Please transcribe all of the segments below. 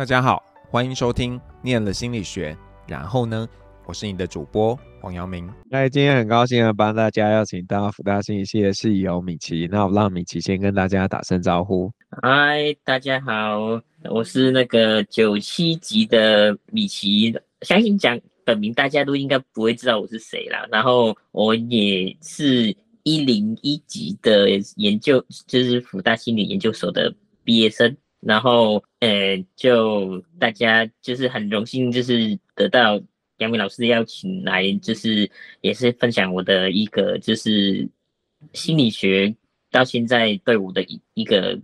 大家好，欢迎收听《念了心理学》，然后呢，我是你的主播黄阳明。那今天很高兴的帮大家邀请到福大心理系的室友米奇，那我让米奇先跟大家打声招呼。嗨，大家好，我是那个九七级的米奇，相信讲本名大家都应该不会知道我是谁啦。然后我也是一零一级的研究，就是福大心理研究所的毕业生。然后，呃，就大家就是很荣幸，就是得到杨明老师的邀请来，就是也是分享我的一个就是心理学到现在对我的一一个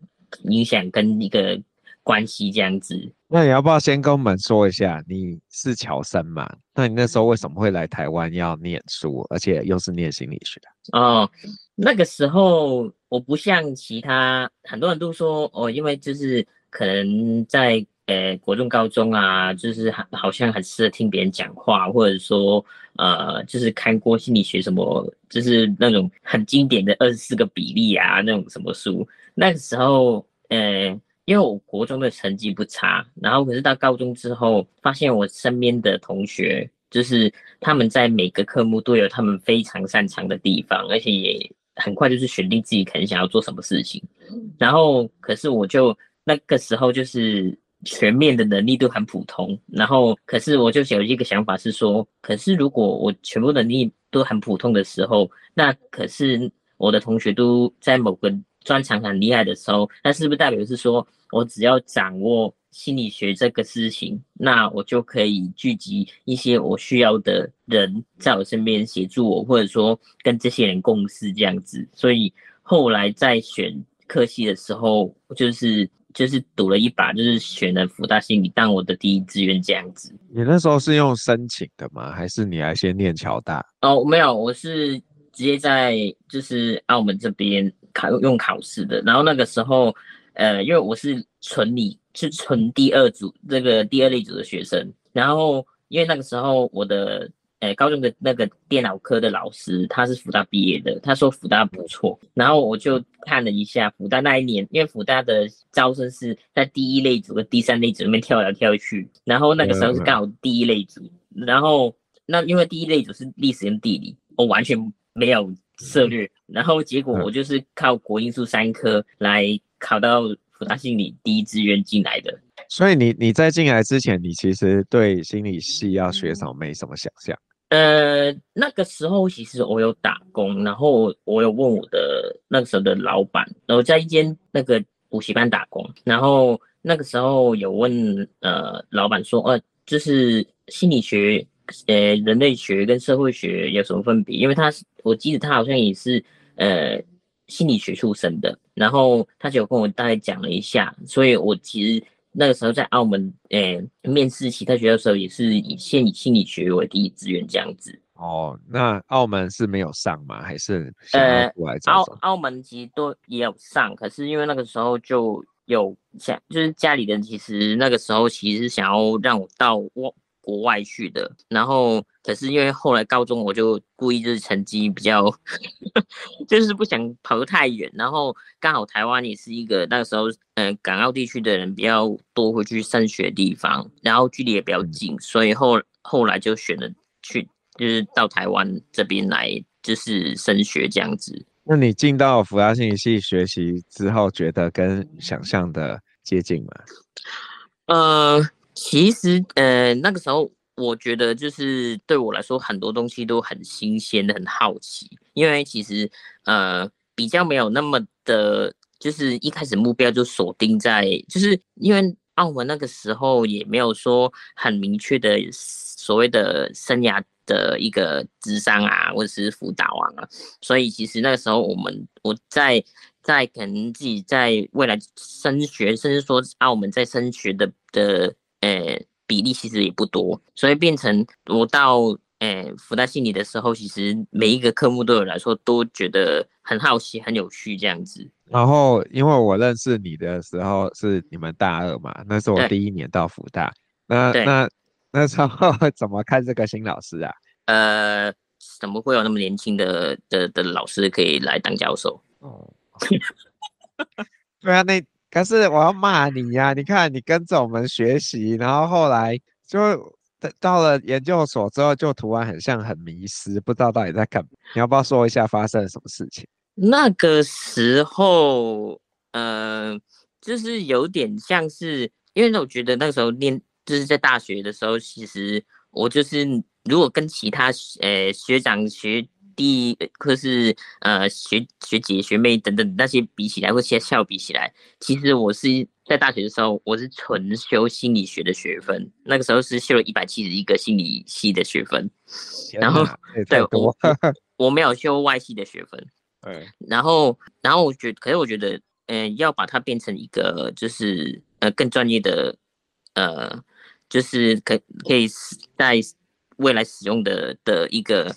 影响跟一个关系这样子。那你要不要先跟我们说一下，你是侨生嘛？那你那时候为什么会来台湾要念书，而且又是念心理学？哦，那个时候。我不像其他很多人都说哦，因为就是可能在呃国中、高中啊，就是好像很适合听别人讲话，或者说呃就是看过心理学什么，就是那种很经典的二十四个比例啊那种什么书。那个时候呃，因为我国中的成绩不差，然后可是到高中之后，发现我身边的同学就是他们在每个科目都有他们非常擅长的地方，而且也。很快就是选定自己可能想要做什么事情，然后可是我就那个时候就是全面的能力都很普通，然后可是我就有一个想法是说，可是如果我全部能力都很普通的时候，那可是我的同学都在某个专长很厉害的时候，那是不是代表是说我只要掌握心理学这个事情，那我就可以聚集一些我需要的人在我身边协助我，或者说跟这些人共事这样子。所以后来在选科系的时候，就是就是赌了一把，就是选了福大心理当我的第一志愿这样子。你那时候是用申请的吗？还是你还先念侨大？哦，没有，我是直接在就是澳门这边考用考试的。然后那个时候，呃，因为我是纯理。是纯第二组这个第二类组的学生，然后因为那个时候我的呃高中的那个电脑科的老师他是福大毕业的，他说福大不错，然后我就看了一下福大那一年，因为福大的招生是在第一类组和第三类组里面跳来跳去，然后那个时候是刚好第一类组，然后那因为第一类组是历史跟地理，我完全没有涉猎，然后结果我就是靠国英数三科来考到。辅大心理第一志愿进来的，所以你你在进来之前，你其实对心理系要学什么没什么想象。呃，那个时候其实我有打工，然后我有问我的那个时候的老板，然后在一间那个补习班打工，然后那个时候有问呃老板说，呃，就是心理学，呃，人类学跟社会学有什么分别？因为他是我记得他好像也是呃。心理学出身的，然后他就跟我大概讲了一下，所以我其实那个时候在澳门，诶、欸，面试其他学校的时候，也是以先以心理学为第一志愿这样子。哦，那澳门是没有上吗？还是呃，澳澳门其实都也有上，可是因为那个时候就有想，就是家里人其实那个时候其实想要让我到我。国外去的，然后可是因为后来高中我就故意就是成绩比较，就是不想跑得太远，然后刚好台湾也是一个那个时候，嗯、呃，港澳地区的人比较多会去升学的地方，然后距离也比较近，所以后后来就选了去，就是到台湾这边来就是升学这样子。那你进到辅大信息系学习之后，觉得跟想象的接近吗？呃。其实，呃，那个时候我觉得就是对我来说，很多东西都很新鲜，很好奇。因为其实，呃，比较没有那么的，就是一开始目标就锁定在，就是因为澳门那个时候也没有说很明确的所谓的生涯的一个智商啊，或者是辅导啊，所以其实那个时候我们我在在可能自己在未来升学，甚至说澳门在升学的的。呃，比例其实也不多，所以变成我到呃福大心理的时候，其实每一个科目对我来说都觉得很好奇、很有趣这样子。然后，因为我认识你的时候是你们大二嘛，那是我第一年到福大。那那那时候 怎么看这个新老师啊？呃，怎么会有那么年轻的的的老师可以来当教授？哦，对啊，那。可是我要骂你呀、你看你跟着我们学习，然后后来就到了研究所之后，就突然很像很迷失，不知道到底在干。你要不要说一下发生了什么事情？那个时候，呃，就是有点像是，因为我觉得那时候念，就是在大学的时候，其实我就是如果跟其他呃学长学。第一课是呃学学姐学妹等等那些比起来，或者校比起来，其实我是在大学的时候，我是纯修心理学的学分，那个时候是修了一百七十一个心理系的学分，然后对我 我没有修外系的学分，嗯，然后然后我觉得，可是我觉得，嗯、呃，要把它变成一个就是呃更专业的呃，就是可可以在未来使用的的一个。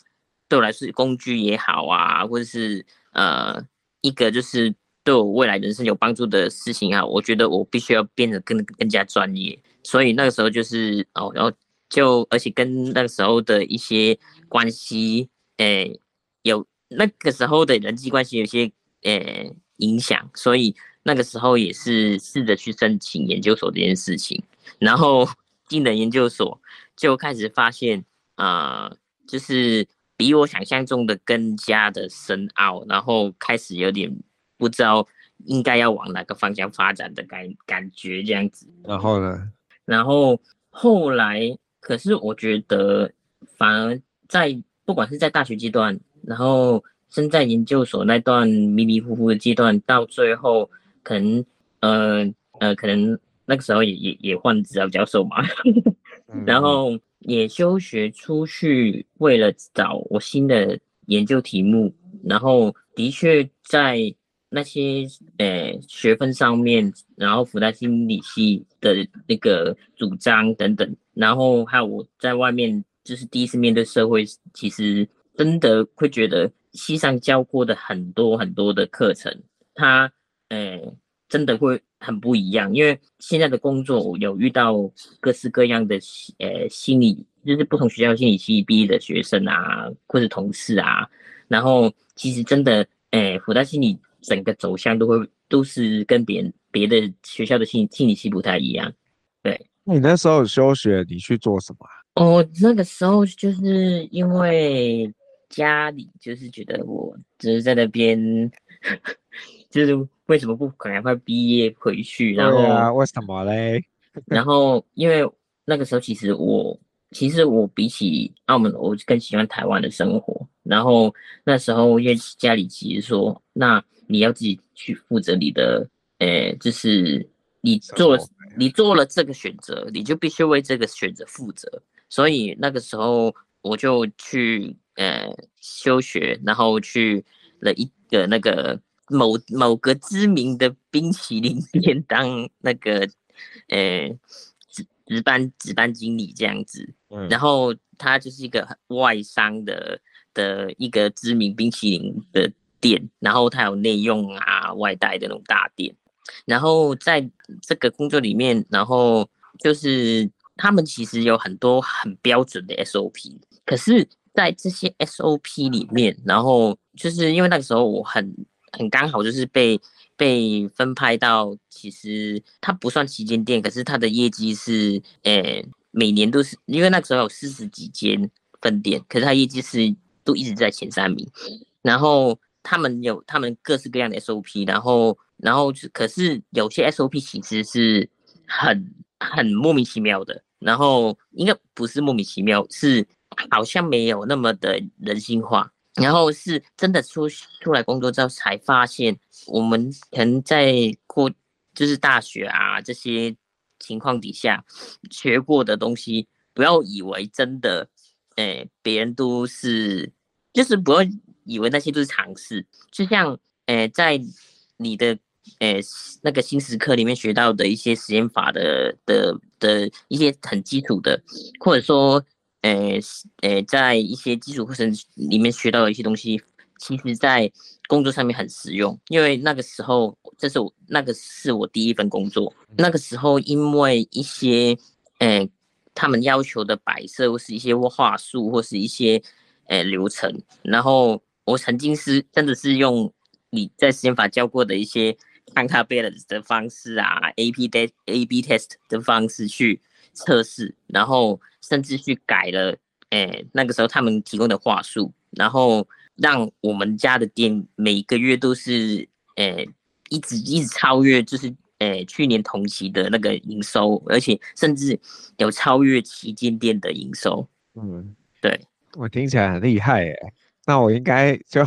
对我来说，工具也好啊，或者是呃一个就是对我未来人生有帮助的事情啊，我觉得我必须要变得更更加专业。所以那个时候就是哦，然后就而且跟那个时候的一些关系，诶，有那个时候的人际关系有些诶影响，所以那个时候也是试着去申请研究所这件事情。然后 进了研究所，就开始发现啊、就是。比我想象中的更加的深奥，然后开始有点不知道应该要往哪个方向发展的感感觉这样子。然后呢？然后后来，可是我觉得反而在不管是在大学阶段，然后身在研究所那段迷迷糊糊的阶段，到最后可能呃呃，可能那个时候也也也换指导教授嘛，然后。也休学出去，为了找我新的研究题目，然后的确在那些呃学分上面，然后辅大心理系的那个主张等等，然后还有我在外面就是第一次面对社会，其实真的会觉得系上教过的很多很多的课程，它呃真的会。很不一样，因为现在的工作我有遇到各式各样的呃心理，就是不同学校心理系毕业的学生啊，或者同事啊，然后其实真的，诶，辅大心理整个走向都会都是跟别人别的学校的心理心理系不太一样。对，那你那时候休学，你去做什么？哦，那个时候就是因为家里就是觉得我只是在那边，就是。为什么不赶快毕业回去？然后、啊、为什么嘞？然后因为那个时候，其实我其实我比起澳门，我更喜欢台湾的生活。然后那时候因为家里其实说，那你要自己去负责你的，呃，就是你做你做了这个选择，你就必须为这个选择负责。所以那个时候我就去呃休学，然后去了一个那个。某某个知名的冰淇淋店 当那个，呃，值值班值班经理这样子，嗯，然后他就是一个外商的的一个知名冰淇淋的店，然后他有内用啊、外带的那种大店，然后在这个工作里面，然后就是他们其实有很多很标准的 SOP，可是，在这些 SOP 里面，然后就是因为那个时候我很。很刚好就是被被分派到，其实它不算旗舰店，可是它的业绩是，呃、每年都是，因为那时候有四十几间分店，可是它业绩是都一直在前三名。然后他们有他们各式各样的 SOP，然后然后可是有些 SOP 其实是很很莫名其妙的，然后应该不是莫名其妙，是好像没有那么的人性化。然后是真的出出来工作之后才发现，我们可能在过就是大学啊这些情况底下学过的东西，不要以为真的，诶，别人都是，就是不要以为那些都是常识。就像诶，在你的诶那个新时课里面学到的一些实验法的的的一些很基础的，或者说。呃，呃，在一些基础课程里面学到的一些东西，其实在工作上面很实用。因为那个时候，这是我那个是我第一份工作。那个时候，因为一些呃，他们要求的摆设或是一些话术或是一些呃流程，然后我曾经是真的是用你在实验法教过的一些 counterbalance 的方式啊，A P test A/B test 的方式去测试，然后甚至去改了，诶，那个时候他们提供的话术，然后让我们家的店每个月都是，诶，一直一直超越，就是诶去年同期的那个营收，而且甚至有超越旗舰店的营收。嗯，对，我听起来很厉害诶。那我应该就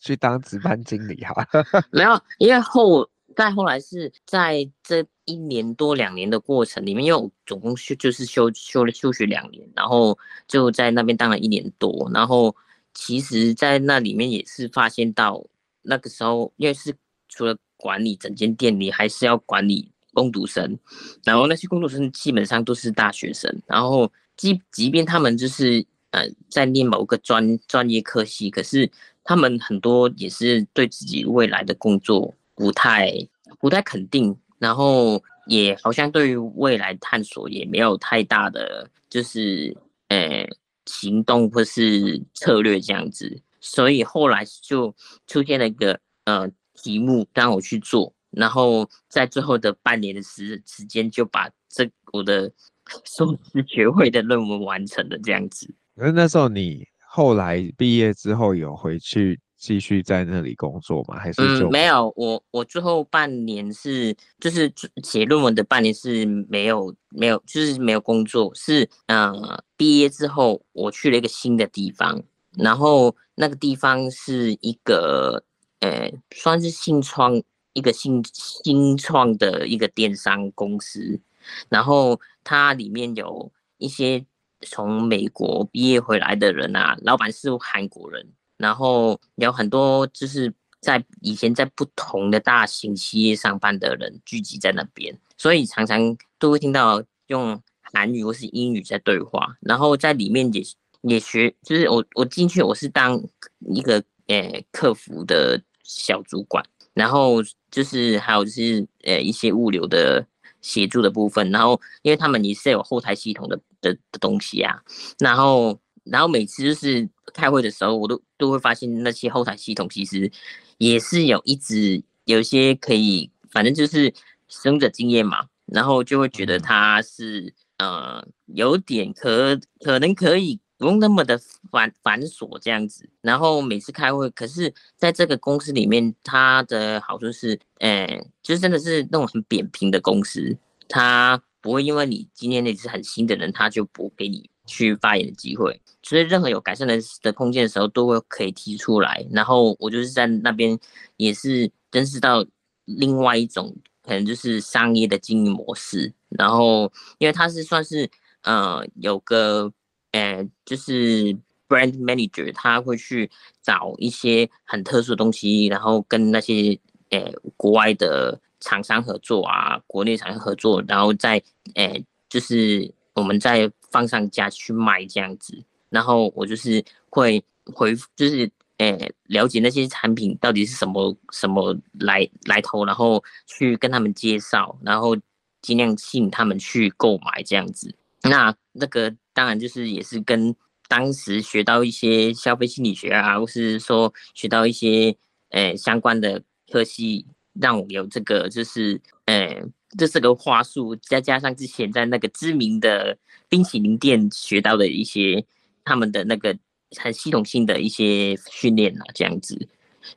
去当值班经理哈？没有，因为后再后来是在这一年多两年的过程里面，因为我总共休就是休休了休学两年，然后就在那边当了一年多，然后其实，在那里面也是发现到那个时候，因为是除了管理整间店，你还是要管理工读生，然后那些工读生基本上都是大学生，然后即即便他们就是。呃，在念某个专专业科系，可是他们很多也是对自己未来的工作不太不太肯定，然后也好像对于未来探索也没有太大的就是呃行动或是策略这样子，所以后来就出现了一个呃题目让我去做，然后在最后的半年的时时间就把这我的硕士学位的论文完成了这样子。可是那时候你后来毕业之后有回去继续在那里工作吗？还是就、嗯、没有？我我最后半年是就是写论文的半年是没有没有就是没有工作，是呃毕业之后我去了一个新的地方，然后那个地方是一个呃算是新创一个新新创的一个电商公司，然后它里面有一些。从美国毕业回来的人啊，老板是韩国人，然后有很多就是在以前在不同的大型企业上班的人聚集在那边，所以常常都会听到用韩语或是英语在对话，然后在里面也也学，就是我我进去我是当一个呃客服的小主管，然后就是还有就是呃一些物流的。协助的部分，然后因为他们也是有后台系统的的的东西啊，然后然后每次就是开会的时候，我都都会发现那些后台系统其实也是有一直有一些可以，反正就是使用者经验嘛，然后就会觉得它是呃有点可可能可以。不用那么的繁繁琐这样子，然后每次开会，可是在这个公司里面，它的好处是，呃，就是真的是那种很扁平的公司，它不会因为你今天你是很新的人，他就不给你去发言的机会，所以任何有改善的的空间的时候，都会可以提出来。然后我就是在那边也是认识到另外一种可能就是商业的经营模式，然后因为它是算是呃有个。呃，就是 brand manager，他会去找一些很特殊的东西，然后跟那些呃国外的厂商合作啊，国内厂商合作，然后再呃就是我们再放上架去卖这样子。然后我就是会回，就是呃了解那些产品到底是什么什么来来头，然后去跟他们介绍，然后尽量吸引他们去购买这样子。那那个。当然，就是也是跟当时学到一些消费心理学啊，或是说学到一些呃相关的科系，让我有这个就是呃这是个话术，再加上之前在那个知名的冰淇淋店学到的一些他们的那个很系统性的一些训练啊，这样子，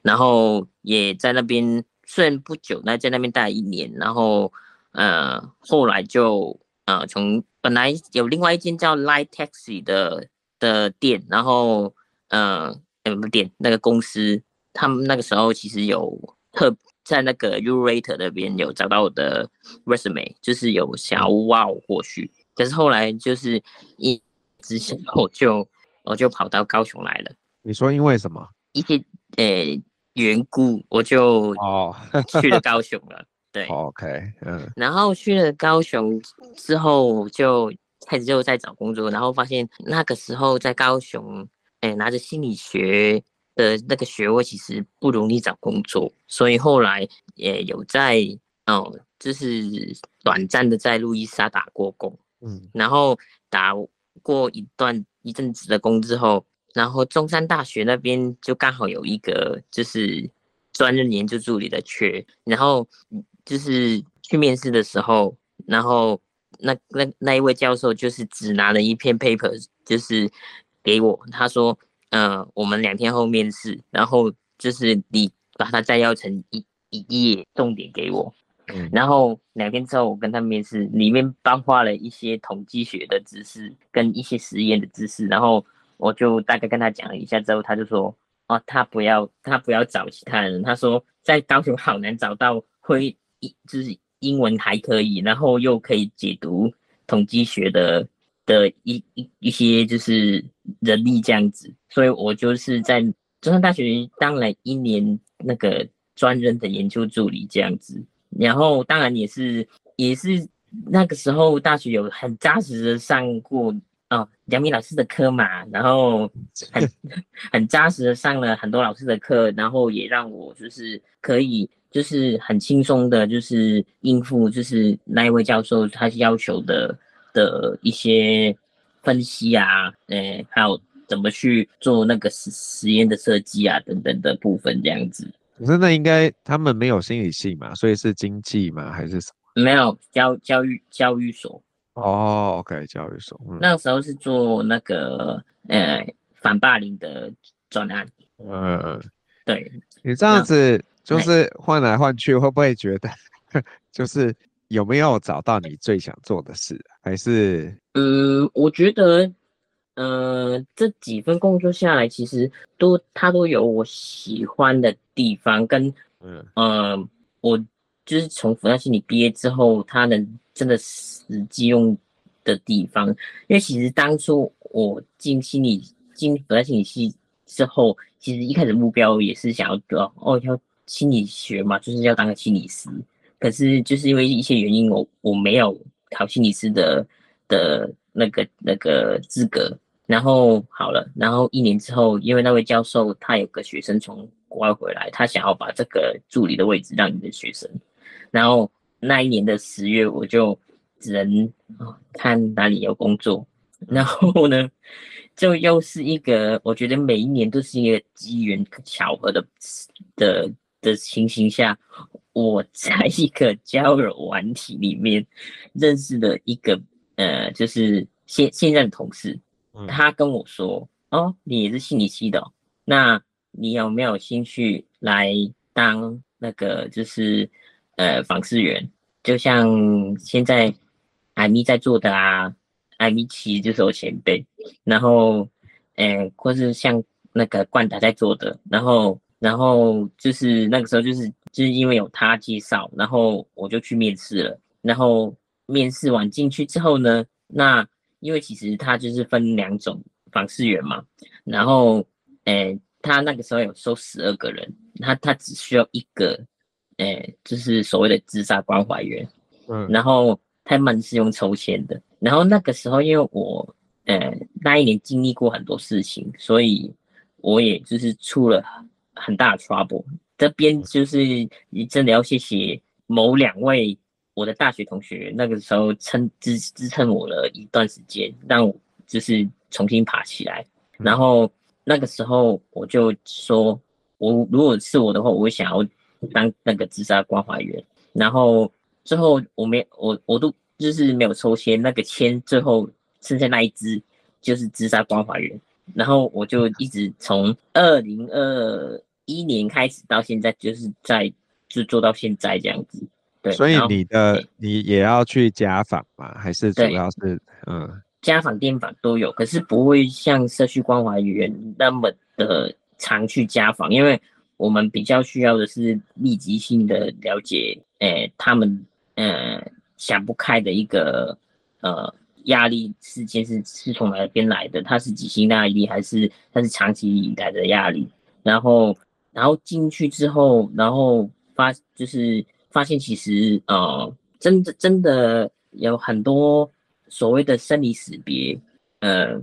然后也在那边虽然不久，那在那边待了一年，然后呃后来就。呃，从本来有另外一间叫 Light Taxi 的的店，然后呃，什么店？那个公司，他们那个时候其实有特在那个 Yourator 那边有找到我的 resume，就是有想要挖我过去，可是后来就是一之前我就我就跑到高雄来了。你说因为什么？一些呃缘故，我就哦去了高雄了。对，OK，嗯，然后去了高雄之后，就开始就在找工作，然后发现那个时候在高雄，哎，拿着心理学的那个学位其实不容易找工作，所以后来也有在哦，就是短暂的在路易莎打过工，嗯，然后打过一段一阵子的工之后，然后中山大学那边就刚好有一个就是专任研究助理的缺，然后就是去面试的时候，然后那那那一位教授就是只拿了一篇 paper，就是给我，他说，呃，我们两天后面试，然后就是你把它摘要成一一页重点给我。嗯然后两天之后，我跟他面试，里面包括了一些统计学的知识跟一些实验的知识。然后我就大概跟他讲了一下之后，他就说：“哦，他不要，他不要找其他人。他说在高雄好难找到会一就是英文还可以，然后又可以解读统计学的的一一一些就是人力这样子。所以我就是在中山大学当了一年那个专任的研究助理这样子。”然后当然也是也是那个时候大学有很扎实的上过哦杨明老师的课嘛，然后很 很扎实的上了很多老师的课，然后也让我就是可以就是很轻松的，就是应付就是那一位教授他要求的的一些分析啊，诶，还有怎么去做那个实实验的设计啊等等的部分这样子。可是那应该他们没有心理系嘛，所以是经济嘛？还是什么？没有教教育教育所。哦，OK，教育所。嗯、那个时候是做那个呃反霸凌的专案。嗯，对。你这样子就是换来换去，会不会觉得 就是有没有找到你最想做的事？还是？嗯，我觉得。呃，这几份工作下来，其实都他都有我喜欢的地方，跟嗯呃，我就是从辅大心理毕业之后，他能真的实际用的地方。因为其实当初我进心理进辅大心理系之后，其实一开始目标也是想要得哦，要心理学嘛，就是要当个心理师。可是就是因为一些原因，我我没有考心理师的的那个那个资格。然后好了，然后一年之后，因为那位教授他有个学生从国外回来，他想要把这个助理的位置让你的学生。然后那一年的十月，我就只能看哪里有工作。然后呢，就又是一个我觉得每一年都是一个机缘巧合的的的情形下，我在一个交友软体里面认识了一个呃，就是现现在的同事。他跟我说：“哦，你也是心理系的，那你有没有兴趣来当那个就是呃访视员？就像现在艾米在做的啊，艾米其实就是我前辈，然后呃或是像那个冠达在做的，然后然后就是那个时候就是就是因为有他介绍，然后我就去面试了，然后面试完进去之后呢，那。”因为其实他就是分两种访视员嘛，然后，诶、欸，他那个时候有收十二个人，他他只需要一个，诶、欸，就是所谓的自杀关怀员，嗯，然后他们是用抽签的，然后那个时候因为我，呃、欸，那一年经历过很多事情，所以我也就是出了很大的 trouble，这边就是你真的要谢谢某两位。我的大学同学那个时候撑支支撑我了一段时间，让我就是重新爬起来。然后那个时候我就说，我如果是我的话，我会想要当那个自杀关怀员。然后最后我没我我都就是没有抽签，那个签最后剩下那一支就是自杀关怀员。然后我就一直从二零二一年开始到现在，就是在就做到现在这样子。对，所以你的你也要去家访吗？还是主要是嗯，家访、电访都有，可是不会像社区关怀员那么的常去家访，因为我们比较需要的是立即性的了解，诶、欸，他们呃想不开的一个呃压力事件是是从哪边来的？他是急性压力还是他是长期以来的压力？然后然后进去之后，然后发就是。发现其实呃，真的真的有很多所谓的生离死别，呃，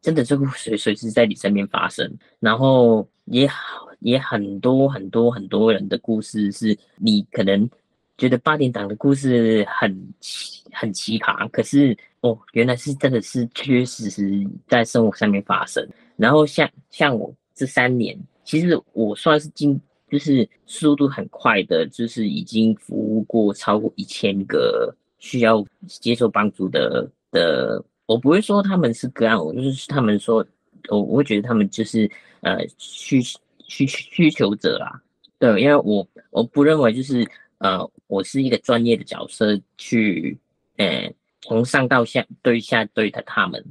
真的就会随随时在你身边发生。然后也好，也很多很多很多人的故事，是你可能觉得八点档的故事很奇很奇葩，可是哦，原来是真的是确实是在生活上面发生。然后像像我这三年，其实我算是经就是速度很快的，就是已经服务过超过一千个需要接受帮助的的。我不会说他们是个案，我就是他们说，我我会觉得他们就是呃需需需求者啦。对，因为我我不认为就是呃我是一个专业的角色去呃从上到下对下对待他们，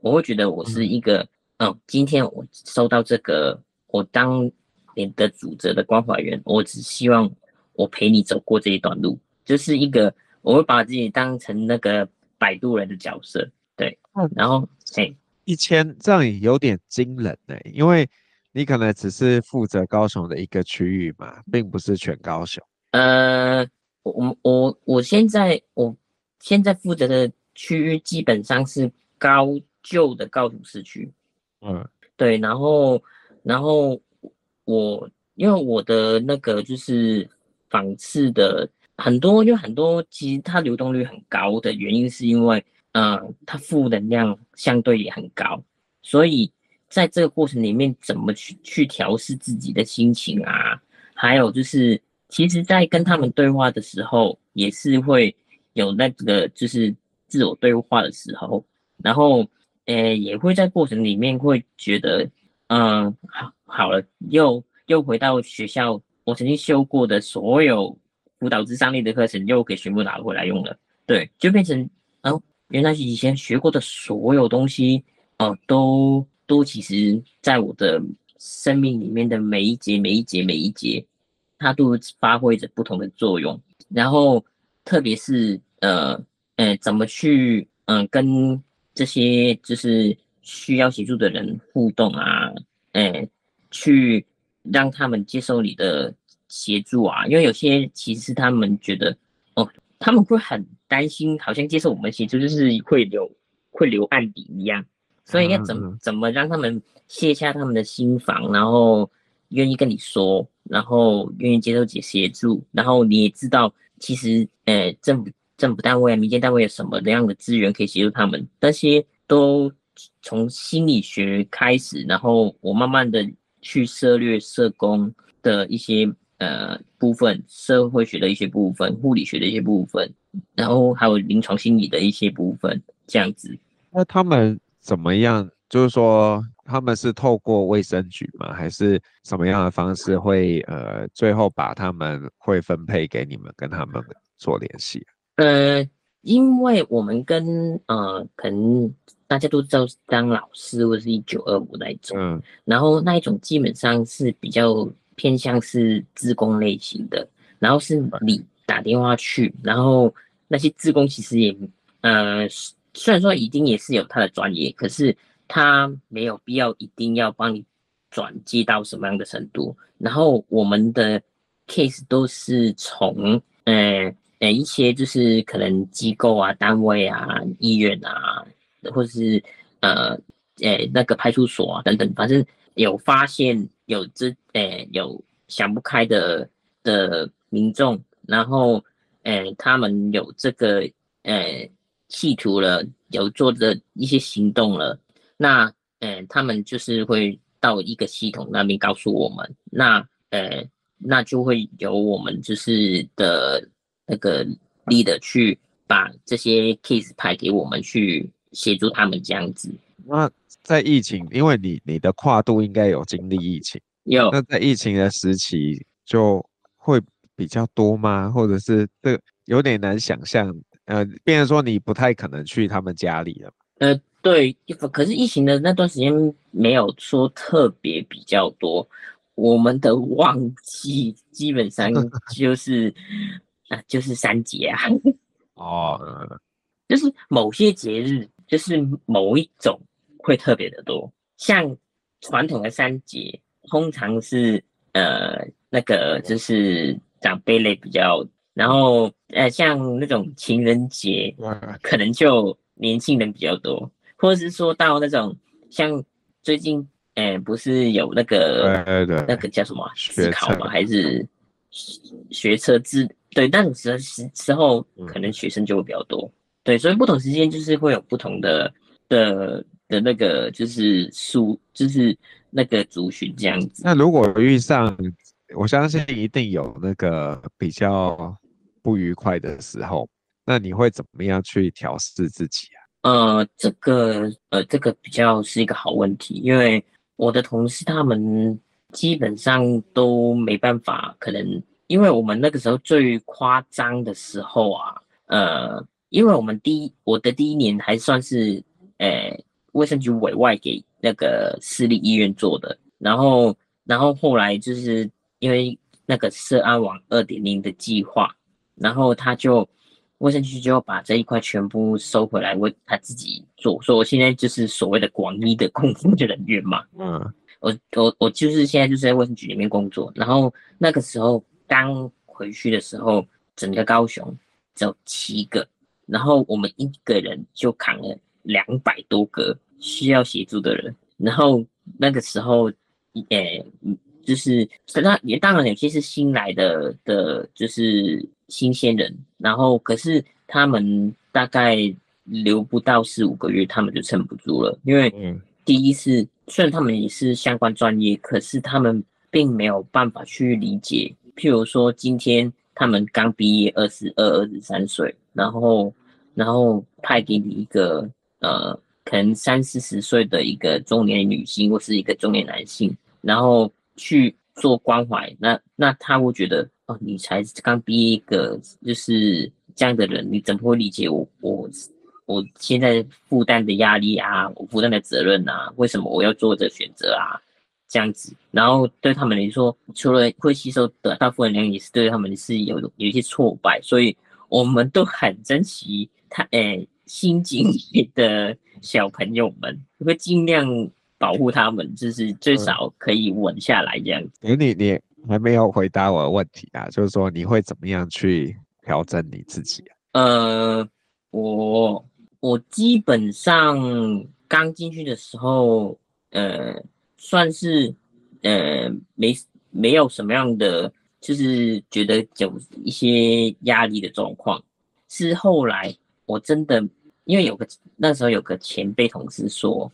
我会觉得我是一个嗯、呃，今天我收到这个，我当你的主责的关怀员，我只希望我陪你走过这一段路，就是一个我会把自己当成那个摆渡人的角色。对，嗯然后哎，一千这样也有点惊人呢，因为你可能只是负责高雄的一个区域嘛，并不是全高雄。呃，我我我现在我现在负责的区域基本上是高旧的高雄市区。嗯，对，然后然后我因为我的那个就是访视的很多，因为很多其实它流动率很高的原因是因为。嗯，它负能量相对也很高，所以在这个过程里面，怎么去去调试自己的心情啊？还有就是，其实，在跟他们对话的时候，也是会有那个就是自我对话的时候，然后，诶、也会在过程里面会觉得，嗯，好，好了，又又回到学校，我曾经修过的所有辅导智商力的课程，又给全部拿回来用了，对，就变成，嗯。原来以前学过的所有东西，哦、都都其实在我的生命里面的每一节、每一节、每一节，它都发挥着不同的作用。然后，特别是呃，呃，怎么去嗯、跟这些就是需要协助的人互动啊，呃，去让他们接受你的协助啊，因为有些其实他们觉得哦，他们会很。担心好像接受我们协助就是会留会留案底一样，所以要怎么怎么让他们卸下他们的心防，然后愿意跟你说，然后愿意接受协协助，然后你也知道其实呃政府政府单位啊民间单位有什么样的资源可以协助他们，那些都从心理学开始，然后我慢慢的去涉猎社工的一些呃部分，社会学的一些部分，护理学的一些部分。然后还有临床心理的一些部分，这样子。那他们怎么样？就是说，他们是透过卫生局吗？还是什么样的方式会呃，最后把他们会分配给你们，跟他们做联系？呃，因为我们跟呃，可能大家都知道当老师或者是一九二五那一种，嗯，然后那一种基本上是比较偏向是自工类型的，然后是你打电话去，然后。那些自工其实也，呃，虽然说一定也是有他的专业，可是他没有必要一定要帮你转接到什么样的程度。然后我们的 case 都是从，呃，呃一些就是可能机构啊、单位啊、医院啊，或者是呃，呃那个派出所啊等等，反正有发现有这，呃有想不开的的民众，然后。呃，他们有这个呃企图了，有做的一些行动了。那呃，他们就是会到一个系统那边告诉我们，那呃，那就会由我们就是的那个 leader 去把这些 case 派给我们去协助他们这样子。那在疫情，因为你你的跨度应该有经历疫情，有。那在疫情的时期就会。比较多吗？或者是这有点难想象。呃，变成说你不太可能去他们家里了。呃，对，可是疫情的那段时间没有说特别比较多。我们的旺季基本上 就是啊，就是三节啊。哦，就是某些节日，就是某一种会特别的多。像传统的三节，通常是呃那个就是。长辈类比较，然后呃，像那种情人节，可能就年轻人比较多，或者是说到那种像最近，呃，不是有那个那个叫什么思考吗？还是学车之对那种时时时候，可能学生就会比较多。对，所以不同时间就是会有不同的的的那个就是数，就是那个族群这样子。那如果遇上。我相信一定有那个比较不愉快的时候，那你会怎么样去调试自己啊？呃，这个呃，这个比较是一个好问题，因为我的同事他们基本上都没办法，可能因为我们那个时候最夸张的时候啊，呃，因为我们第一我的第一年还算是呃卫生局委外给那个私立医院做的，然后然后后来就是因为那个社安网二点零的计划，然后他就。卫生局就要把这一块全部收回来，为他自己做。所以我现在就是所谓的广医的工作人员嘛。嗯，我我我就是现在就是在卫生局里面工作。然后那个时候刚回去的时候，整个高雄只有七个，然后我们一个人就扛了两百多个需要协助的人。然后那个时候，呃，就是那也当然有些是新来的的，就是。新鲜人，然后可是他们大概留不到四五个月，他们就撑不住了。因为第一是虽然他们也是相关专业，可是他们并没有办法去理解。譬如说，今天他们刚毕业，二十二、二十三岁，然后然后派给你一个呃，可能三四十岁的一个中年女性或是一个中年男性，然后去做关怀，那那他会觉得。哦，你才刚毕业一个，就是这样的人，你怎么会理解我？我我现在负担的压力啊，我负担的责任啊，为什么我要做这选择啊？这样子，然后对他们来说，除了会吸收的大部分量，也是对他们是有有一些挫败，所以我们都很珍惜他，诶、欸，新进的小朋友们，会尽量保护他们，就是最少可以稳下来这样子。给你你。还没有回答我的问题啊，就是说你会怎么样去调整你自己啊？呃，我我基本上刚进去的时候，呃，算是呃没没有什么样的，就是觉得有一些压力的状况。是后来我真的因为有个那时候有个前辈同事说，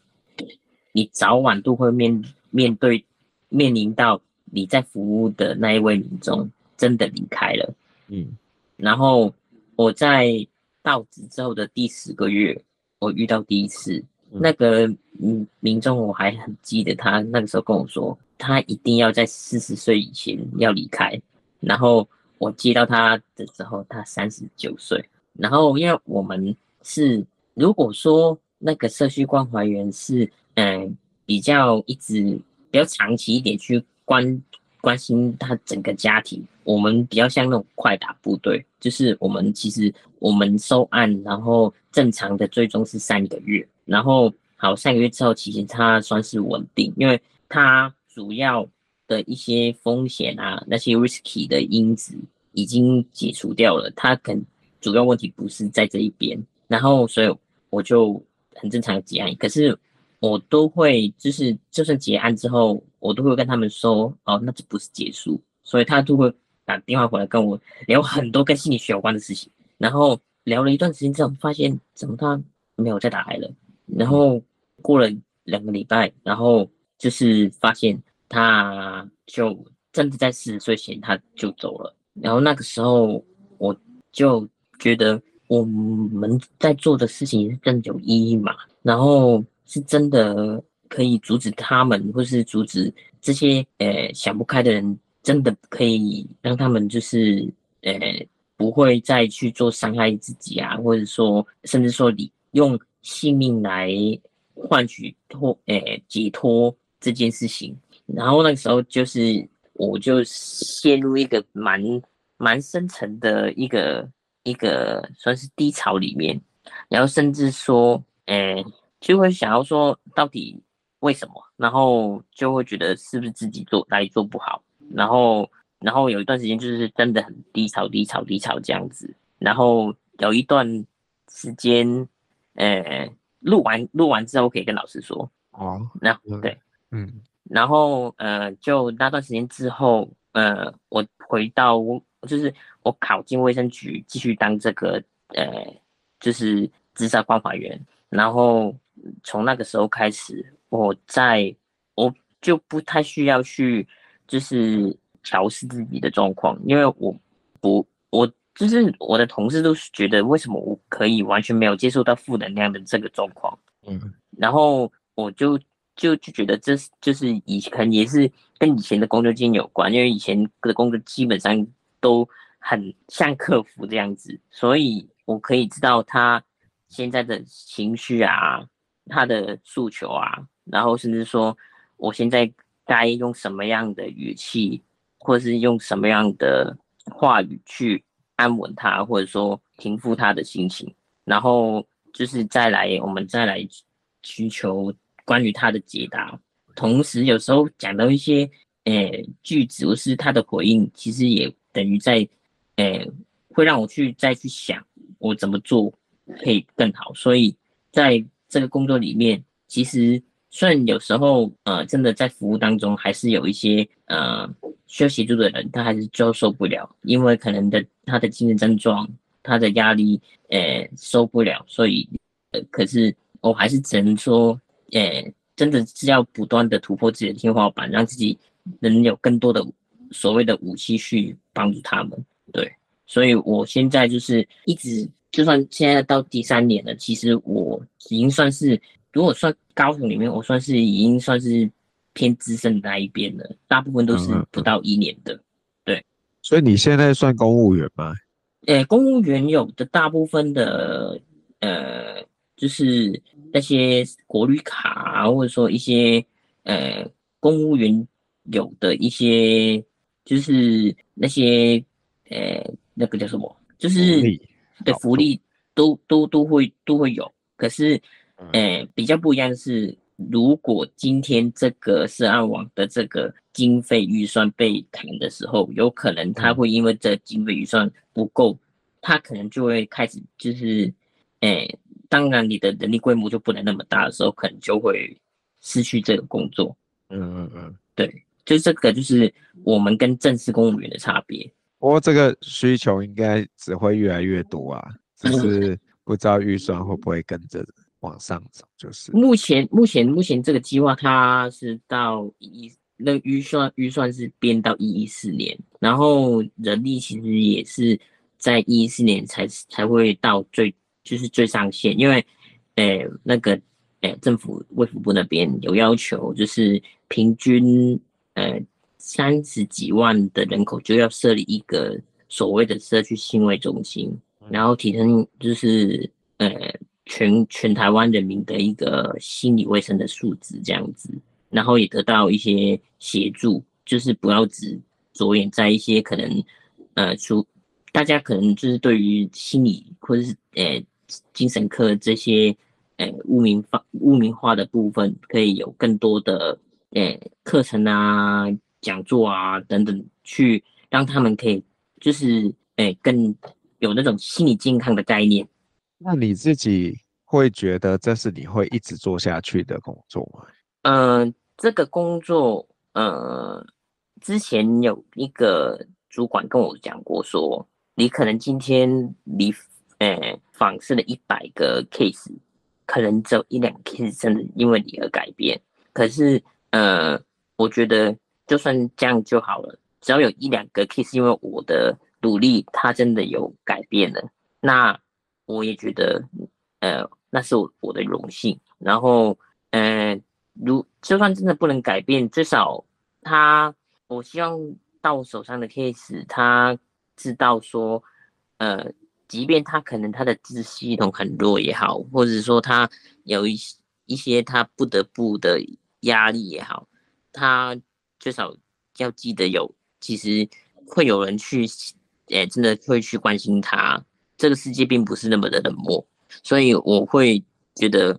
你早晚都会面面对面临到。你在服务的那一位民众真的离开了，嗯，然后我在到职之后的第十个月，我遇到第一次那个嗯民众，我还很记得他那个时候跟我说，他一定要在四十岁以前要离开。然后我接到他的时候，他三十九岁。然后因为我们是如果说那个社区关怀员是嗯比较一直比较长期一点去。关关心他整个家庭，我们比较像那种快打部队，就是我们其实我们收案，然后正常的追踪是三个月，然后好三个月之后，其实他算是稳定，因为他主要的一些风险啊，那些 risky 的因子已经解除掉了，他可能主要问题不是在这一边，然后所以我就很正常的结案，可是。我都会，就是就算结案之后，我都会跟他们说，哦，那这不是结束，所以他都会打电话回来跟我聊很多跟心理学有关的事情。然后聊了一段时间之后，发现怎么他没有再打来了。然后过了两个礼拜，然后就是发现他就真的在四十岁前他就走了。然后那个时候我就觉得我们在做的事情是真的有意义嘛？然后。是真的可以阻止他们，或是阻止这些呃想不开的人，真的可以让他们就是呃不会再去做伤害自己啊，或者说甚至说你用性命来换取脱呃解脱这件事情。然后那个时候就是我就陷入一个蛮蛮深层的一个一个算是低潮里面，然后甚至说呃。就会想要说到底为什么，然后就会觉得是不是自己做哪里做不好，然后然后有一段时间就是真的很低潮低潮低潮这样子，然后有一段时间，呃，录完录完之后可以跟老师说。哦，那对，嗯，然后呃，就那段时间之后，呃，我回到就是我考进卫生局继续当这个呃，就是自杀关怀员，然后。从那个时候开始，我在我就不太需要去，就是调试自己的状况，因为我不，我就是我的同事都是觉得为什么我可以完全没有接受到负能量的这个状况，嗯，然后我就就就觉得这是就是以前可能也是跟以前的工作经验有关，因为以前的工作基本上都很像客服这样子，所以我可以知道他现在的情绪啊，他的诉求啊，然后甚至说我现在该用什么样的语气。或者是用什么样的话语去安稳他，或者说平复他的心情，然后就是再来，我们再来寻求关于他的解答。同时，有时候讲到一些诶句子或是他的回应，其实也等于在诶会让我去再去想我怎么做可以更好。所以在这个工作里面，其实。虽然有时候，呃，真的在服务当中，还是有一些呃需要协助的人，他还是就受不了，因为可能的他的精神症状，他的压力，呃，受不了，所以，呃，可是我还是只能说，呃，真的是要不断的突破自己的天花板，让自己能有更多的所谓的武器去帮助他们。对，所以我现在就是一直，就算现在到第三年了，其实我已经算是。如果算高手里面，我算是已经算是偏资深的那一边了，大部分都是不到一年的，对。所以你现在算公务员吗？诶、欸，公务员有的大部分的，呃，就是那些国旅卡啊，或者说一些呃公务员有的一些，就是那些呃那个叫什么，就是的福利都都都会都会有，可是。诶、欸，比较不一样的是，如果今天这个涉案网的这个经费预算被砍的时候，有可能他会因为这经费预算不够，他可能就会开始就是，诶、欸，当然你的人力规模就不能那么大的时候，可能就会失去这个工作。嗯嗯嗯，对，就这个就是我们跟正式公务员的差别。不过这个需求应该只会越来越多啊，只是 不知道预算会不会跟着。往上走就是。目前目前目前这个计划它是到一那预算预算是编到一一四年，然后人力其实也是在一一四年才才会到最就是最上限，因为诶那个诶政府卫福部那边有要求，就是平均呃三十几万的人口就要设立一个所谓的社区心卫中心，然后提升就是呃。全全台湾人民的一个心理卫生的素质这样子，然后也得到一些协助，就是不要只着眼在一些可能，呃，出大家可能就是对于心理或者是呃精神科这些呃污名化污名化的部分，可以有更多的呃课程啊、讲座啊等等，去让他们可以就是诶更有那种心理健康的概念。那你自己会觉得这是你会一直做下去的工作吗？嗯、呃，这个工作，呃，之前有一个主管跟我讲过说，说你可能今天你，呃，访视了一百个 case，可能只有一两个 case 真的因为你而改变。可是，呃，我觉得就算这样就好了，只要有一两个 case 因为我的努力，他真的有改变了，那。我也觉得，呃，那是我我的荣幸。然后，呃，如就算真的不能改变，至少他，我希望到手上的 case，他知道说，呃，即便他可能他的自系统很弱也好，或者说他有一一些他不得不的压力也好，他至少要记得有，其实会有人去，呃，真的会去关心他。这个世界并不是那么的冷漠，所以我会觉得，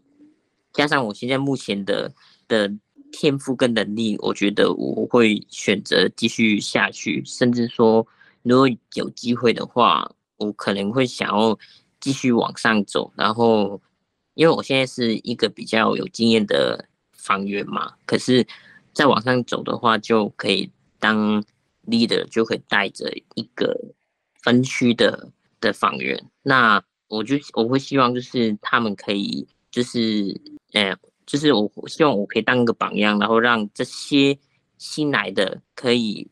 加上我现在目前的的天赋跟能力，我觉得我会选择继续下去，甚至说，如果有机会的话，我可能会想要继续往上走。然后，因为我现在是一个比较有经验的房源嘛，可是再往上走的话，就可以当 leader，就可以带着一个分区的。的房源，那我就我会希望就是他们可以就是，呃，就是我希望我可以当一个榜样，然后让这些新来的可以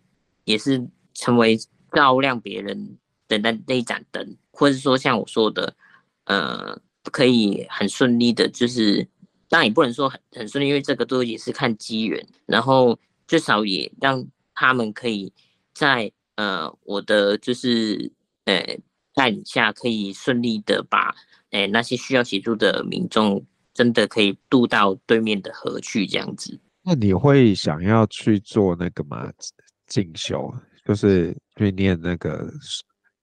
也是成为照亮别人的那那一盏灯，或者是说像我说的，呃，可以很顺利的，就是当然也不能说很很顺利，因为这个都也是看机缘，然后至少也让他们可以在呃我的就是呃带领下，可以顺利的把。哎，那些需要协助的民众真的可以渡到对面的河去，这样子。那你会想要去做那个吗？进修，就是去念那个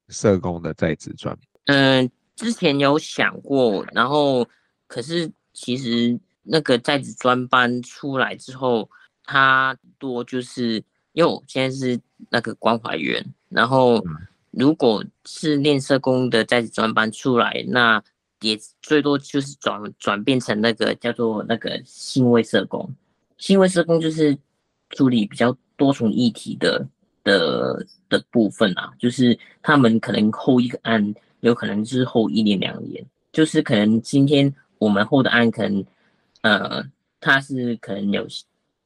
社工的在职专？嗯，之前有想过，然后可是其实那个在职专班出来之后，他多就是因为我现在是那个关怀员，然后如果是练社工的在职专班出来，那也最多就是转转变成那个叫做那个心卫社工，心卫社工就是处理比较多重议题的的的部分啊，就是他们可能后一个案有可能是后一年两年，就是可能今天我们后的案可能呃他是可能有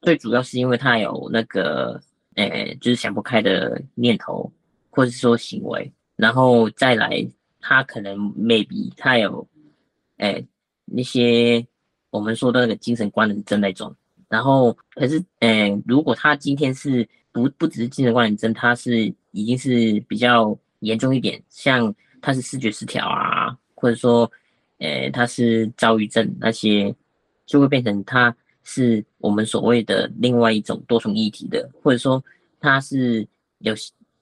最主要是因为他有那个呃、就是想不开的念头或者是说行为，然后再来。他可能 maybe 他有，哎、那些我们说的那个精神观能症那种，然后可是，哎、如果他今天是不不只是精神官能症，他是已经是比较严重一点，像他是视觉失调啊，或者说，哎、欸，他是躁郁症那些，就会变成他是我们所谓的另外一种多重议题的，或者说他是有。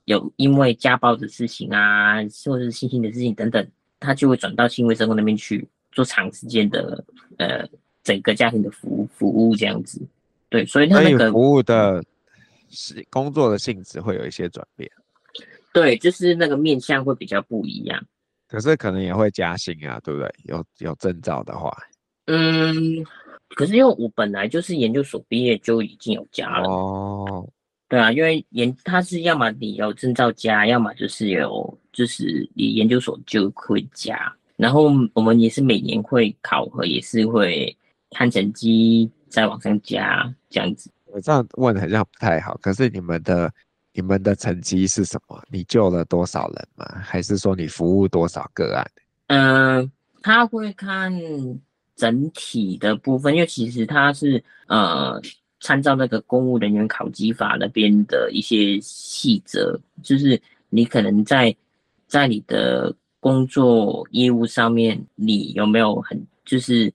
有因为家暴的事情啊，或者是性侵的事情等等，他就会转到性卫生工那边去做长时间的呃整个家庭的服务服务这样子。对，所以他那个服务的是工作的性质会有一些转变。对，就是那个面向会比较不一样。可是可能也会加薪啊，对不对？有有证照的话。嗯，可是因为我本来就是研究所毕业就已经有加了。哦。对啊，因为研他是要么你有证照加，要么就是有就是你研究所就会加。然后我们也是每年会考核，也是会看成绩再往上加这样子。我这样问好像不太好，可是你们的你们的成绩是什么？你救了多少人吗？还是说你服务多少个案？嗯、他会看整体的部分，因为其实他是呃。参照那个公务人员考绩法那边的一些细则，就是你可能在在你的工作业务上面，你有没有很就是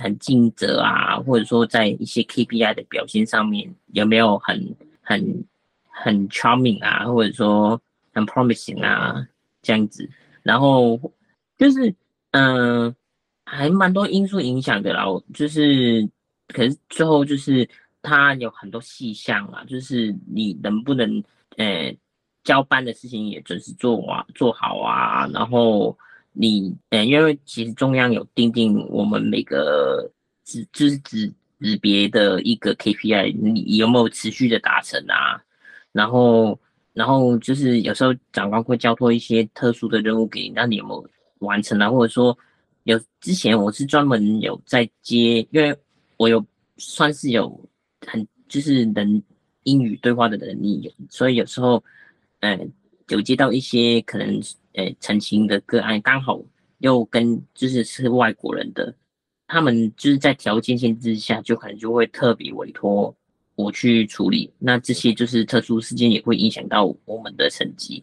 很尽责啊，或者说在一些 KPI 的表现上面有没有很很很 charming 啊，或者说很 promising 啊这样子，然后就是嗯、还蛮多因素影响的啦，就是可是最后就是。它有很多细项啊，就是你能不能，呃、交班的事情也准时做完做好啊。然后你，呃、因为其实中央有订定我们每个指就是指指别的一个 KPI，你有没有持续的达成啊？然后，然后就是有时候长官会交托一些特殊的任务给你，那你有没有完成啊？或者说有之前我是专门有在接，因为我有算是有。很就是能英语对话的能力，所以有时候，呃，有接到一些可能呃澄清的个案，刚好又跟就是是外国人的，他们就是在条件限制下，就可能就会特别委托我去处理。那这些就是特殊事件也会影响到我们的成绩，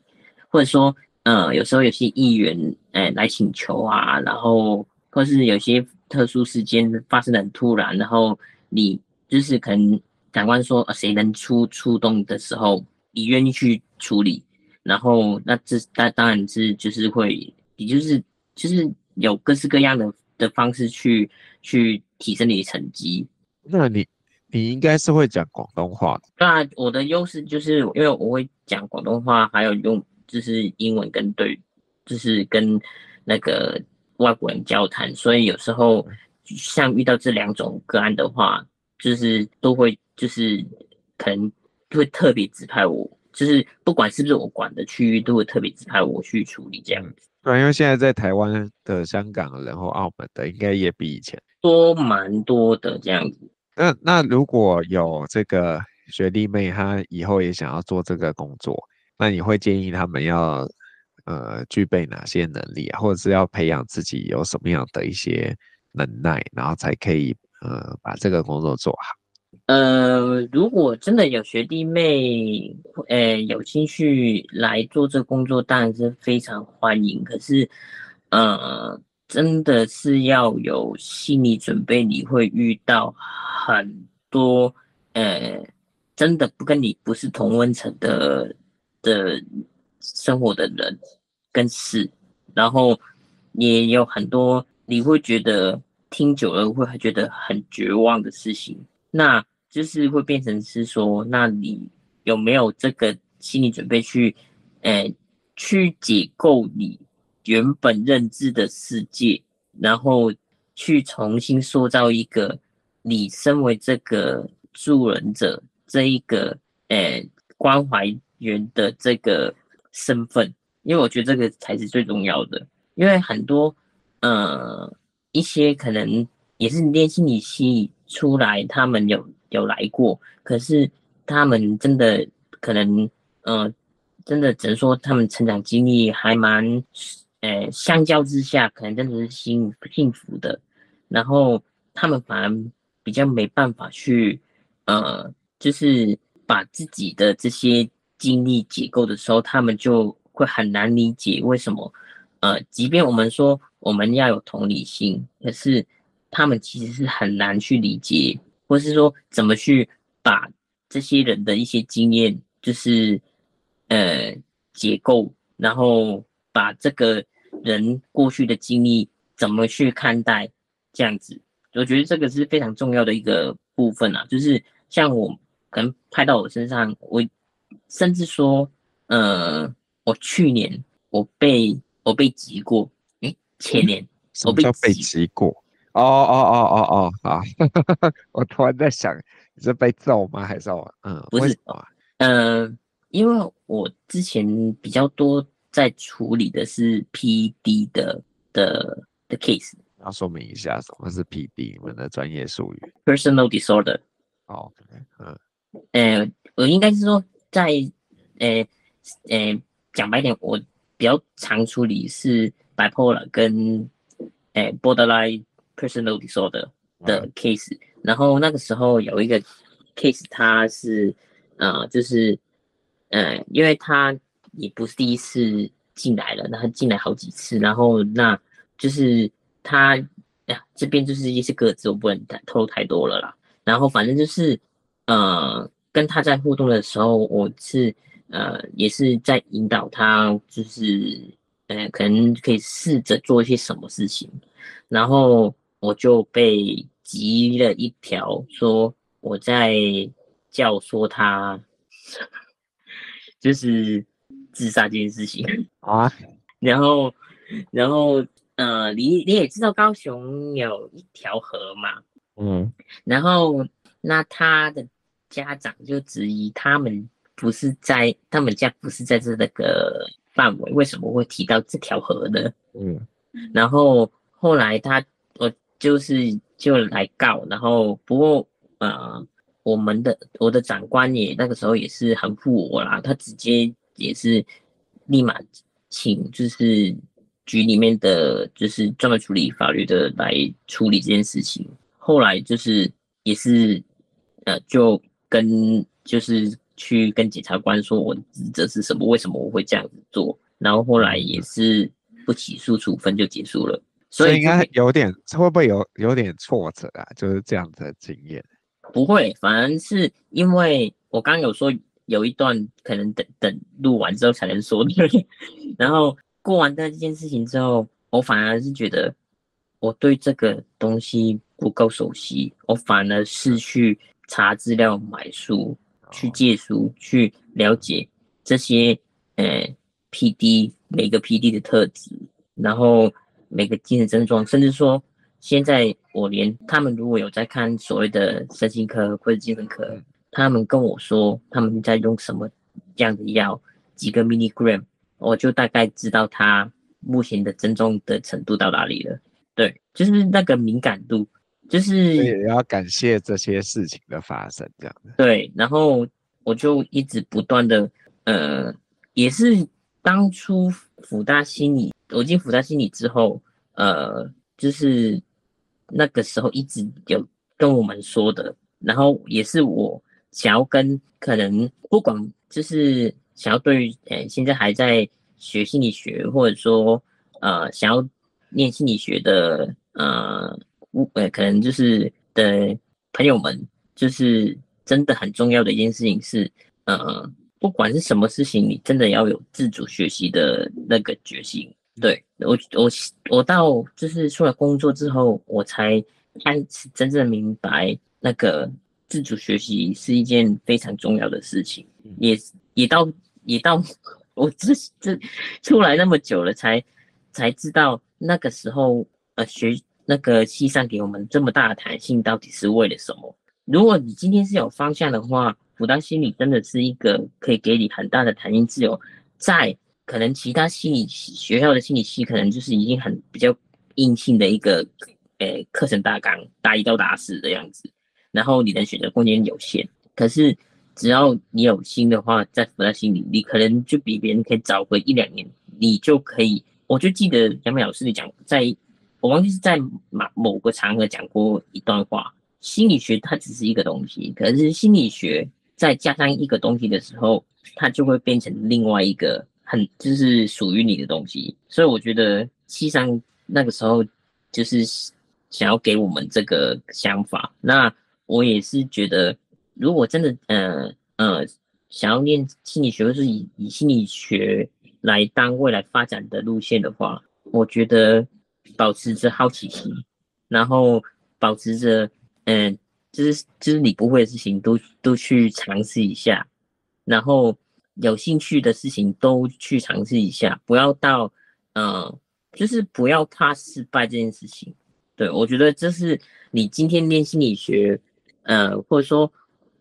或者说，呃，有时候有些议员呃来请求啊，然后或是有些特殊事件发生的很突然，然后你。就是可能长官说，谁能出出动的时候，你愿意去处理，然后那这当当然是就是会，也就是就是有各式各样的的方式去去提升你的成绩。那你你应该是会讲广东话。那我的优势就是因为我会讲广东话，还有用就是英文跟对，就是跟那个外国人交谈，所以有时候像遇到这两种个案的话。就是都会，就是可能会特别指派我，就是不管是不是我管的区域，都会特别指派我去处理这样子。对，因为现在在台湾的、香港，然后澳门的，应该也比以前多蛮多的这样子。那那如果有这个学弟妹他以后也想要做这个工作，那你会建议他们要呃具备哪些能力啊，或者是要培养自己有什么样的一些能耐，然后才可以呃把这个工作做好？呃，如果真的有学弟妹，呃，有兴趣来做这工作，当然是非常欢迎。可是，呃，真的是要有心理准备，你会遇到很多，呃，真的不跟你不是同温层的的生活的人跟事，然后也有很多你会觉得听久了会觉得很绝望的事情。那就是会变成是说，那你有没有这个心理准备去，呃，去解构你原本认知的世界，然后去重新塑造一个你身为这个助人者这一个，呃，关怀员的这个身份，因为我觉得这个才是最重要的。因为很多，呃，一些可能也是练心理系出来，他们有。有来过，可是他们真的可能，呃，真的只能说他们成长经历还蛮，呃，相较之下，可能真的是幸幸福的。然后他们反而比较没办法去，呃，就是把自己的这些经历解构的时候，他们就会很难理解为什么，呃，即便我们说我们要有同理心，可是他们其实是很难去理解。或是说怎么去把这些人的一些经验，就是呃结构，然后把这个人过去的经历怎么去看待，这样子，我觉得这个是非常重要的一个部分啊。就是像我可能拍到我身上，我甚至说，呃，我去年我被我被挤过，诶，前年我被被挤过。哦哦哦哦哦，好，我突然在想，你是被揍吗？还是我？嗯，不是，嗯、呃，因为我之前比较多在处理的是 PD 的的的 case。要说明一下什么是 PD，你们的专业术语。Personal disorder。哦，嗯，呃，我应该是说在，呃呃，讲白点，我比较常处理是 bipolar 跟，呃，borderline。Personal disorder 的 case，然后那个时候有一个 case，他是，呃，就是，呃，因为他也不是第一次进来了，那他进来好几次，然后那就是他呀，这边就是一些个子，我不能透露太多了啦。然后反正就是，呃，跟他在互动的时候，我是，呃，也是在引导他，就是，呃，可能可以试着做一些什么事情，然后。我就被急了一条，说我在教唆他，就是自杀这件事情 啊。然后，然后，呃，你你也知道高雄有一条河嘛，嗯，然后那他的家长就质疑他们不是在他们家不是在这那个范围，为什么会提到这条河呢？嗯，然后后来他。就是就来告，然后不过呃，我们的我的长官也那个时候也是很护我啦，他直接也是立马请就是局里面的就是专门处理法律的来处理这件事情。后来就是也是呃，就跟就是去跟检察官说我的职责是什么，为什么我会这样子做，然后后来也是不起诉处分就结束了。所以应该有点，会不会有有点挫折啊？就是这样的经验。不会，反而是因为我刚刚有说有一段可能等等录完之后才能说的，然后过完这件事情之后，我反而是觉得我对这个东西不够熟悉，我反而是去查资料、买书、去借书、去了解这些呃 PD 每个 PD 的特质，然后。每个精神症状，甚至说，现在我连他们如果有在看所谓的身心科或者精神科，他们跟我说他们在用什么这样的药，几个 milligram，我就大概知道他目前的症状的程度到哪里了。对，就是那个敏感度，就是也要感谢这些事情的发生，这样子。对，然后我就一直不断的，呃，也是当初辅大心理，我进辅大心理之后，呃，就是那个时候一直有跟我们说的，然后也是我想要跟可能不管就是想要对于呃现在还在学心理学，或者说呃想要念心理学的呃。呃，可能就是的朋友们，就是真的很重要的一件事情是，呃，不管是什么事情，你真的要有自主学习的那个决心。对，我，我，我到就是出来工作之后，我才开始真正明白，那个自主学习是一件非常重要的事情。也也到也到我这这出来那么久了，才才知道那个时候呃学。那个系上给我们这么大的弹性，到底是为了什么？如果你今天是有方向的话，辅大心理真的是一个可以给你很大的弹性自由。在可能其他心理学校的心理系，可能就是已经很比较硬性的一个诶课程大纲，大一到大四的样子，然后你的选择空间有限。可是只要你有心的话，在辅大心理，你可能就比别人可以早个一两年，你就可以。我就记得杨梅老师你讲在。我忘记是在某某个场合讲过一段话，心理学它只是一个东西，可是心理学再加上一个东西的时候，它就会变成另外一个很就是属于你的东西。所以我觉得系上那个时候就是想要给我们这个想法。那我也是觉得，如果真的呃呃想要念心理学，或是以以心理学来当未来发展的路线的话，我觉得。保持着好奇心，然后保持着，嗯，就是就是你不会的事情都都去尝试一下，然后有兴趣的事情都去尝试一下，不要到，嗯，就是不要怕失败这件事情。对，我觉得这是你今天练心理学，呃，或者说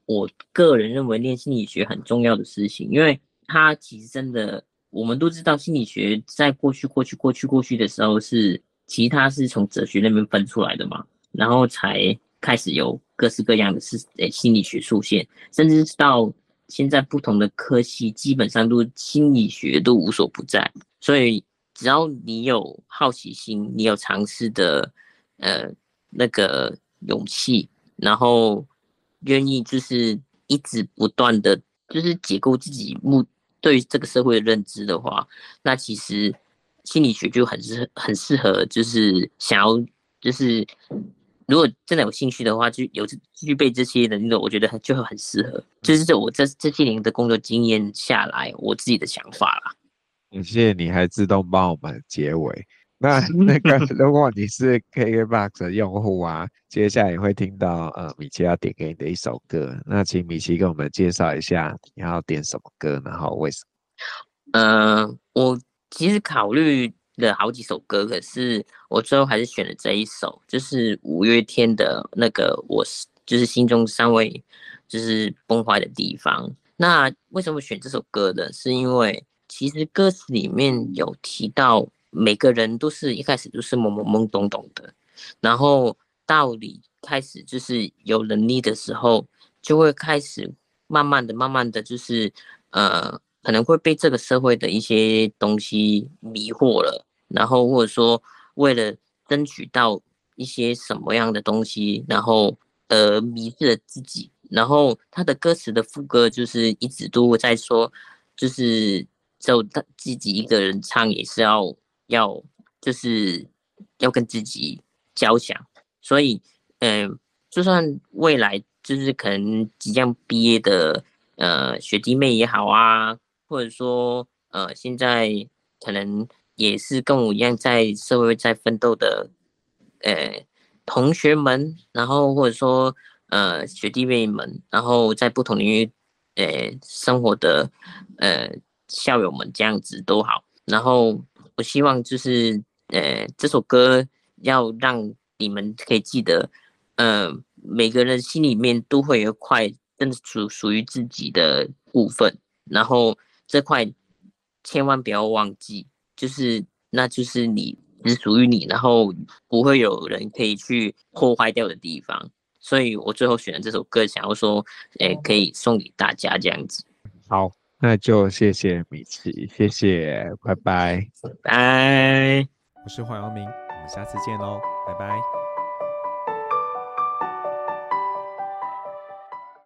我个人认为练心理学很重要的事情，因为它其实真的，我们都知道心理学在过去过去过去过去的时候是。其他是从哲学那边分出来的嘛，然后才开始有各式各样的是诶心理学出现，甚至到现在不同的科系基本上都心理学都无所不在。所以只要你有好奇心，你有尝试的呃那个勇气，然后愿意就是一直不断的就是解构自己目对这个社会的认知的话，那其实。心理学就很适很适合，就是想要就是如果真的有兴趣的话，就有具备这些的那种，我觉得就会很适合。就是这我这这些年的工作经验下来，我自己的想法啦。感谢你还自动帮我们结尾。那 那个如果你是 KKBOX 的用户啊，接下来也会听到呃米奇要点给你的一首歌。那请米奇给我们介绍一下你要点什么歌，然后为什么？呃，我。其实考虑了好几首歌，可是我最后还是选了这一首，就是五月天的那个我是，就是心中尚未就是崩坏的地方。那为什么选这首歌呢？是因为其实歌词里面有提到，每个人都是一开始都是懵懵懵懂懂的，然后到你开始就是有能力的时候，就会开始慢慢的、慢慢的就是呃。可能会被这个社会的一些东西迷惑了，然后或者说为了争取到一些什么样的东西，然后呃迷失了自己。然后他的歌词的副歌就是一直都在说，就是就他自己一个人唱也是要要就是要跟自己交响。所以嗯、就算未来就是可能即将毕业的呃学弟妹也好啊。或者说，呃，现在可能也是跟我一样在社会在奋斗的，呃，同学们，然后或者说，呃，学弟妹们，然后在不同领域，呃，生活的，呃，校友们这样子都好。然后我希望就是，呃，这首歌要让你们可以记得，呃，每个人心里面都会有一块真的属属于自己的部分，然后。这块千万不要忘记，就是那就是你只属于你，然后不会有人可以去破坏掉的地方。所以我最后选了这首歌，想要说，诶，可以送给大家这样子。好，那就谢谢米奇，谢谢，拜拜，拜。我是黄阳明，我们下次见喽，拜拜。